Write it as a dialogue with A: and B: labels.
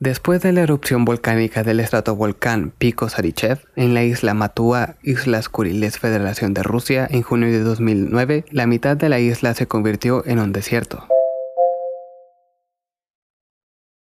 A: Después de la erupción volcánica del estratovolcán Pico Sarichev en la isla Matua, Islas Kuriles, Federación de Rusia, en junio de 2009, la mitad de la isla se convirtió en un desierto.